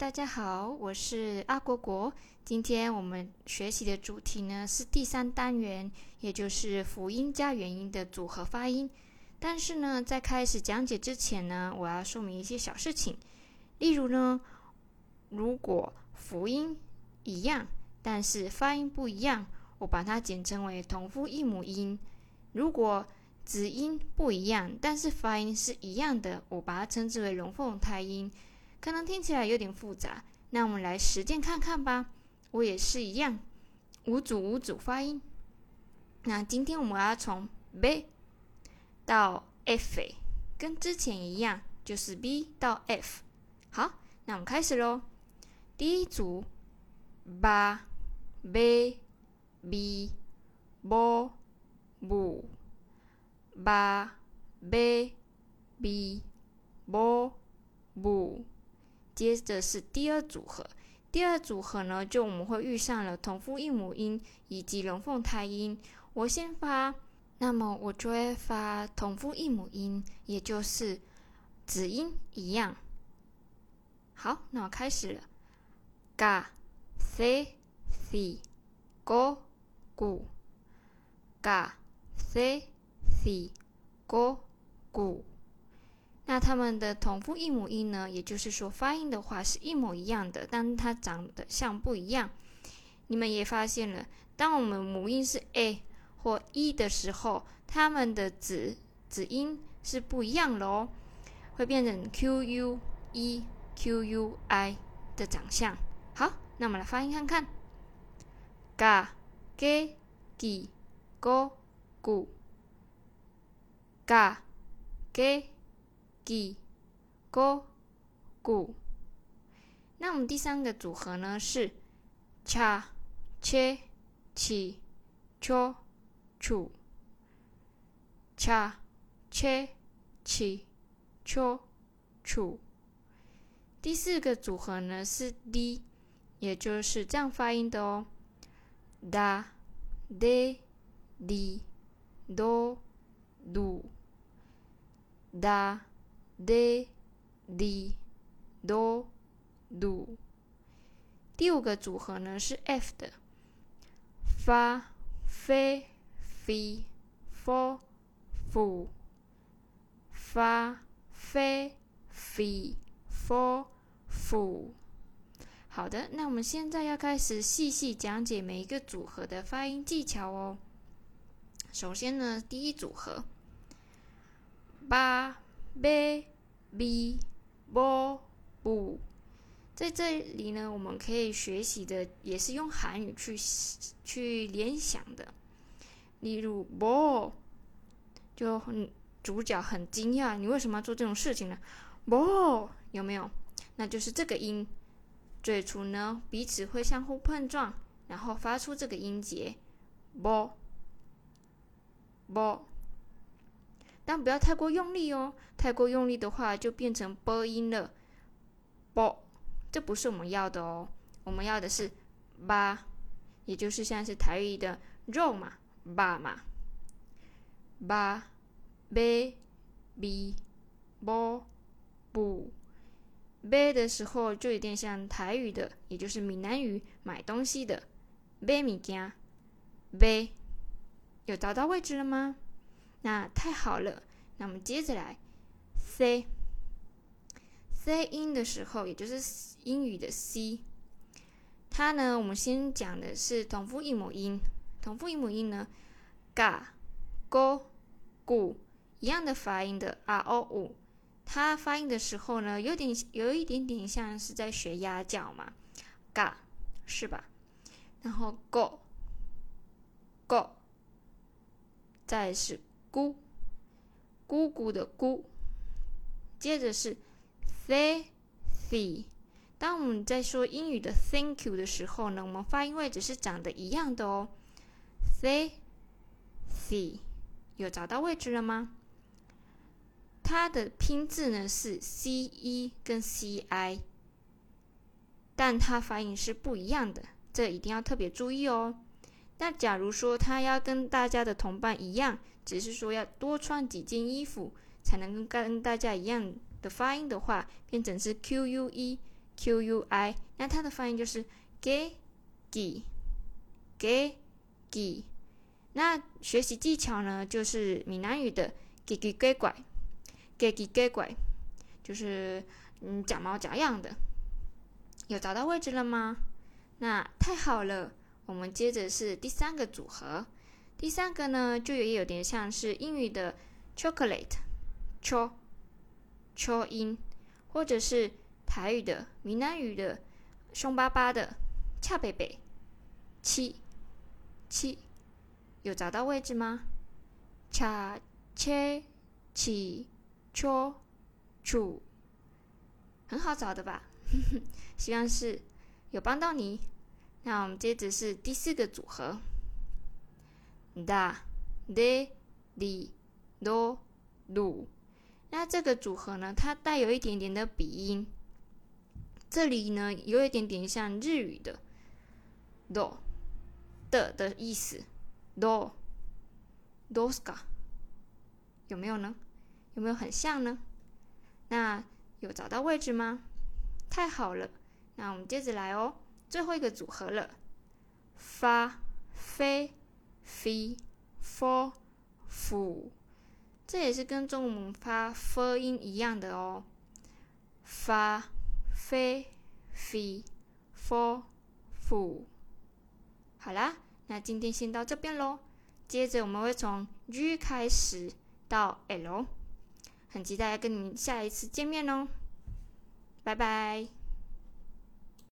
大家好，我是阿果果。今天我们学习的主题呢是第三单元，也就是辅音加元音的组合发音。但是呢，在开始讲解之前呢，我要说明一些小事情。例如呢，如果辅音一样，但是发音不一样，我把它简称为同父异母音；如果子音不一样，但是发音是一样的，我把它称之为龙凤胎音。可能听起来有点复杂，那我们来实践看看吧。我也是一样，五组五组发音。那今天我们要从 B 到 F，跟之前一样，就是 B 到 F。好，那我们开始喽。第一组，ba b b bo bu ba b b bo bu。接着是第二组合，第二组合呢，就我们会遇上了同父异母音以及龙凤胎音。我先发，那么我就会发同父异母音，也就是子音一样。好，那我开始了，ga se si go gu ga se si go gu。那它们的同父异母音呢？也就是说，发音的话是一模一样的，但它长得像不一样。你们也发现了，当我们母音是 a 或 e 的时候，它们的子子音是不一样的哦，会变成 q u e q u i 的长相。好，那我们来发音看看：ga ge gi go gu ga ge。Gi go gu，那我们第三个组合呢是 cha che chi cho chu cha che chi cho chu。第四个组合呢是 d，也就是这样发音的哦，da de di do du da。D d do do，第五个组合呢是 f 的，fa fe fi fo fu fa fe fi fo fu。好的，那我们现在要开始细细讲解每一个组合的发音技巧哦。首先呢，第一组合，八。Baby bo bu，在这里呢，我们可以学习的也是用韩语去去联想的。例如 bo，就很主角很惊讶，你为什么要做这种事情呢？bo 有没有？那就是这个音，最初呢彼此会相互碰撞，然后发出这个音节 bo bo。但不要太过用力哦，太过用力的话就变成波音了，波，这不是我们要的哦。我们要的是八，也就是像是台语的肉嘛，八嘛，八，b b bo bu b 的时候就有点像台语的，也就是闽南语买东西的 b 米家 b 有找到位置了吗？那太好了，那我们接着来，c c 音的时候，也就是英语的 c，它呢，我们先讲的是同父异母音。同父异母音呢，ga、go、gu 一样的发音的 r o u，它发音的时候呢，有点有一点点像是在学鸭叫嘛，ga 是吧？然后 go、go，再是。姑，姑姑的姑，接着是 thank you。当我们在说英语的 thank you 的时候呢，我们发音位置是长得一样的哦。thank you，有找到位置了吗？它的拼字呢是 c e 跟 c i，但它发音是不一样的，这一定要特别注意哦。那假如说他要跟大家的同伴一样，只是说要多穿几件衣服才能跟跟大家一样的发音的话，变成是 q u e Q U I，那它的发音就是 G G G G。那学习技巧呢，就是闽南语的 G G G 拐，G G G 拐，就是嗯假毛假样的。有找到位置了吗？那太好了，我们接着是第三个组合。第三个呢，就也有点像是英语的 chocolate，cho cho 音，或者是台语的闽南语的凶巴巴的恰贝贝七七，有找到位置吗？恰切起戳楚，很好找的吧？希望是有帮到你。那我们接着是第四个组合，da de li do lu。那这个组合呢，它带有一点点的鼻音。这里呢，有一点点像日语的 do 的的意思，do doska 有没有呢？有没有很像呢？那有找到位置吗？太好了，那我们接着来哦，最后一个组合了，发、飞、飞、f、f，这也是跟中文发 f 音一样的哦，发、飞、飞、f、f。好啦，那今天先到这边喽，接着我们会从 G 开始到 L，很期待跟你们下一次见面哦。拜拜。